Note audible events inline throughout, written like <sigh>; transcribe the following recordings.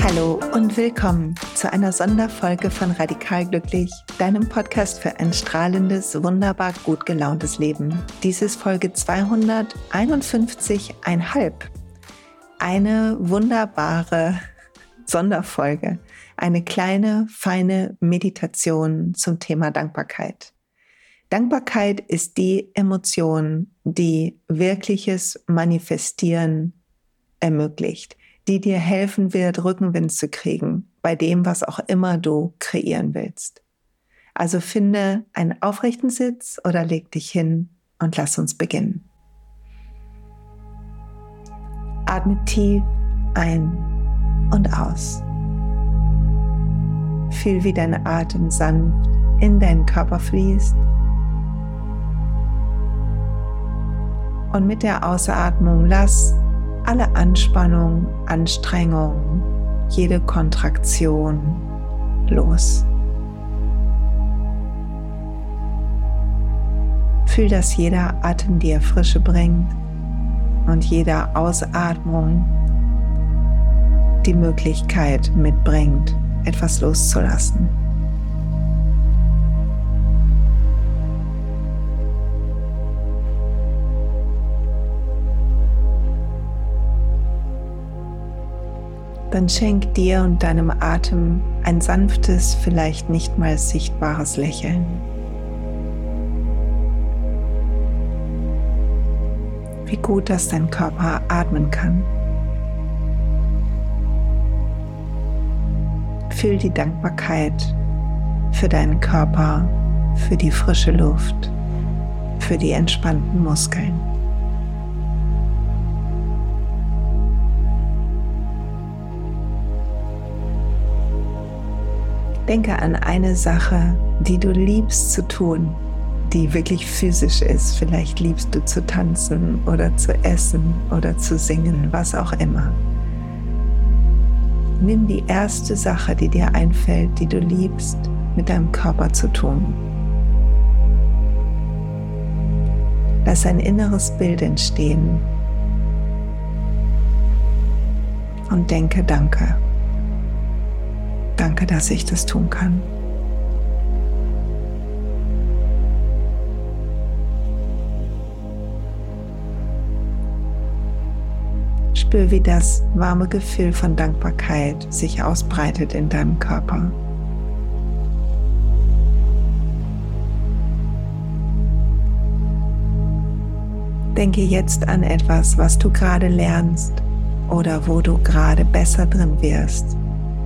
Hallo und willkommen zu einer Sonderfolge von Radikal Glücklich, deinem Podcast für ein strahlendes, wunderbar gut gelauntes Leben. Dies ist Folge 251,5. Eine wunderbare Sonderfolge, eine kleine, feine Meditation zum Thema Dankbarkeit. Dankbarkeit ist die Emotion, die wirkliches Manifestieren ermöglicht, die dir helfen wird, Rückenwind zu kriegen bei dem, was auch immer du kreieren willst. Also finde einen aufrechten Sitz oder leg dich hin und lass uns beginnen. Atme tief ein und aus. Fühl, wie dein Atem sanft in deinen Körper fließt. Und mit der Ausatmung lass alle Anspannung, Anstrengung, jede Kontraktion los. Fühl, dass jeder Atem dir Frische bringt und jeder Ausatmung die Möglichkeit mitbringt, etwas loszulassen. Dann schenk dir und deinem Atem ein sanftes, vielleicht nicht mal sichtbares Lächeln. Wie gut, dass dein Körper atmen kann. Fühl die Dankbarkeit für deinen Körper, für die frische Luft, für die entspannten Muskeln. Denke an eine Sache, die du liebst zu tun, die wirklich physisch ist. Vielleicht liebst du zu tanzen oder zu essen oder zu singen, was auch immer. Nimm die erste Sache, die dir einfällt, die du liebst, mit deinem Körper zu tun. Lass ein inneres Bild entstehen und denke Danke. Danke, dass ich das tun kann. Spür, wie das warme Gefühl von Dankbarkeit sich ausbreitet in deinem Körper. Denke jetzt an etwas, was du gerade lernst oder wo du gerade besser drin wirst.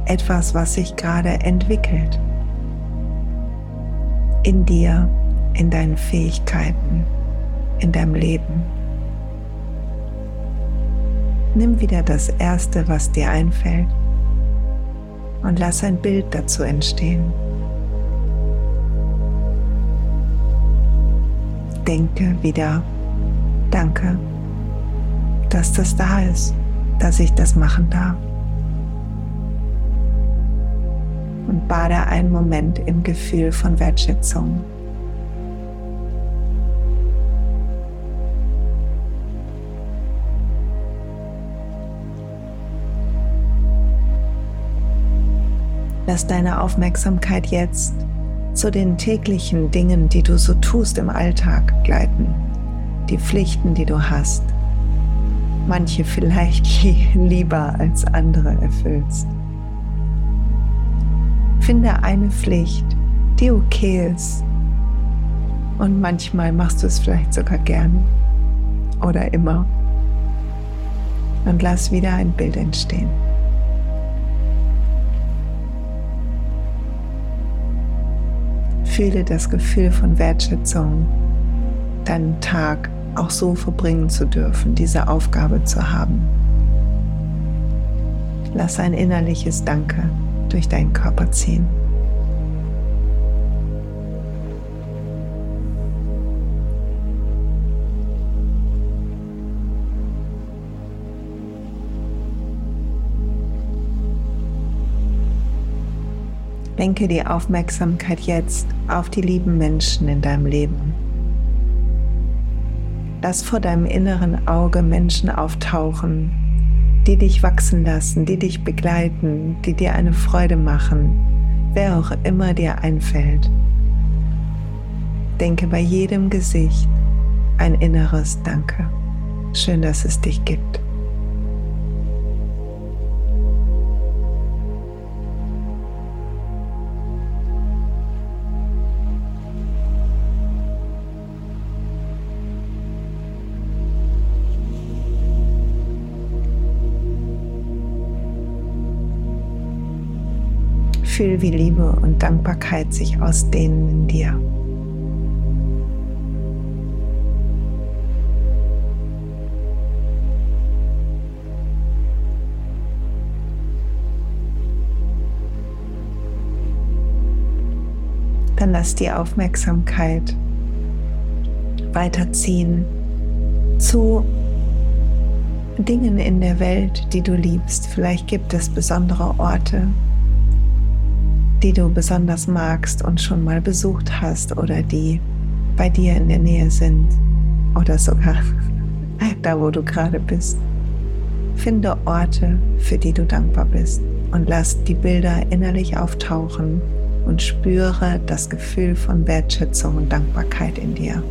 Etwas, was sich gerade entwickelt. In dir, in deinen Fähigkeiten, in deinem Leben. Nimm wieder das Erste, was dir einfällt und lass ein Bild dazu entstehen. Denke wieder, danke, dass das da ist, dass ich das machen darf. Und bade einen Moment im Gefühl von Wertschätzung. Lass deine Aufmerksamkeit jetzt zu den täglichen Dingen, die du so tust im Alltag, gleiten. Die Pflichten, die du hast. Manche vielleicht <laughs> lieber als andere erfüllst. Finde eine Pflicht, die okay ist. Und manchmal machst du es vielleicht sogar gern oder immer. Und lass wieder ein Bild entstehen. Fühle das Gefühl von Wertschätzung, deinen Tag auch so verbringen zu dürfen, diese Aufgabe zu haben. Lass ein innerliches Danke durch deinen Körper ziehen. Lenke die Aufmerksamkeit jetzt auf die lieben Menschen in deinem Leben. Lass vor deinem inneren Auge Menschen auftauchen, die dich wachsen lassen, die dich begleiten, die dir eine Freude machen, wer auch immer dir einfällt. Denke bei jedem Gesicht ein inneres Danke. Schön, dass es dich gibt. Fühl, wie Liebe und Dankbarkeit sich ausdehnen in dir. Dann lass die Aufmerksamkeit weiterziehen zu Dingen in der Welt, die du liebst. Vielleicht gibt es besondere Orte, die du besonders magst und schon mal besucht hast oder die bei dir in der Nähe sind oder sogar <laughs> da, wo du gerade bist. Finde Orte, für die du dankbar bist und lass die Bilder innerlich auftauchen und spüre das Gefühl von Wertschätzung und Dankbarkeit in dir.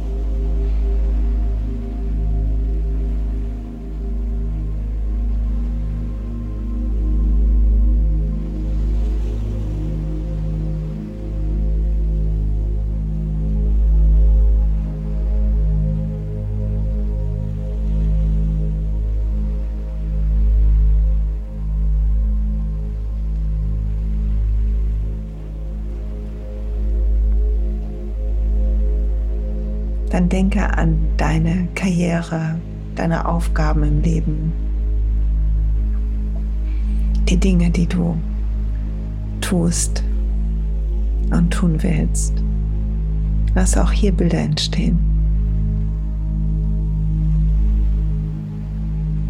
Dann denke an deine Karriere, deine Aufgaben im Leben, die Dinge, die du tust und tun willst. Lass auch hier Bilder entstehen.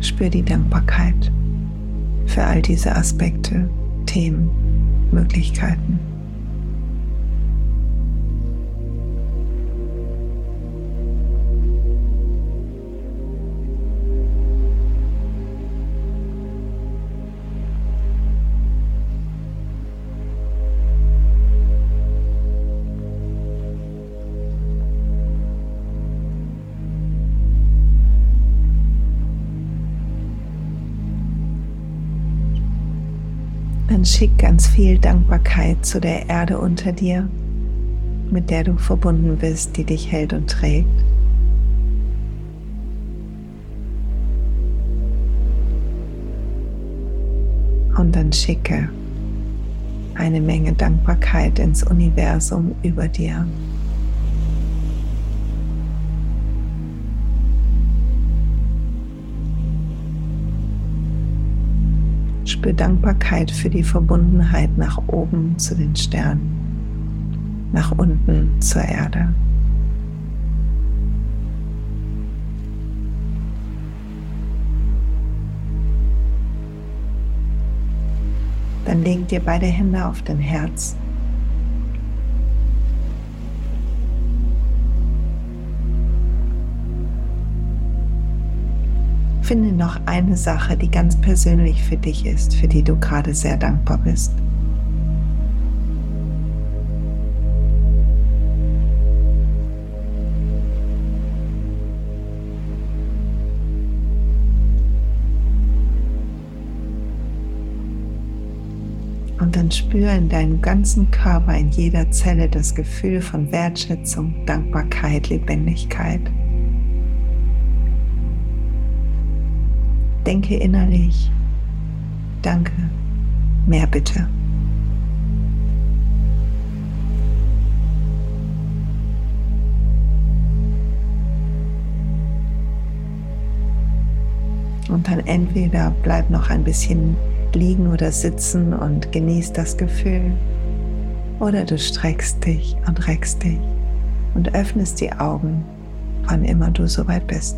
Spür die Dankbarkeit für all diese Aspekte, Themen, Möglichkeiten. Dann schick ganz viel Dankbarkeit zu der Erde unter dir, mit der du verbunden bist, die dich hält und trägt. Und dann schicke eine Menge Dankbarkeit ins Universum über dir. Spür Dankbarkeit für die Verbundenheit nach oben zu den Sternen, nach unten zur Erde. Dann leg dir beide Hände auf dein Herz finde noch eine Sache, die ganz persönlich für dich ist, für die du gerade sehr dankbar bist. Und dann spüre in deinem ganzen Körper, in jeder Zelle das Gefühl von Wertschätzung, Dankbarkeit, Lebendigkeit. Denke innerlich, danke, mehr bitte. Und dann entweder bleib noch ein bisschen liegen oder sitzen und genieß das Gefühl. Oder du streckst dich und reckst dich und öffnest die Augen, wann immer du soweit bist.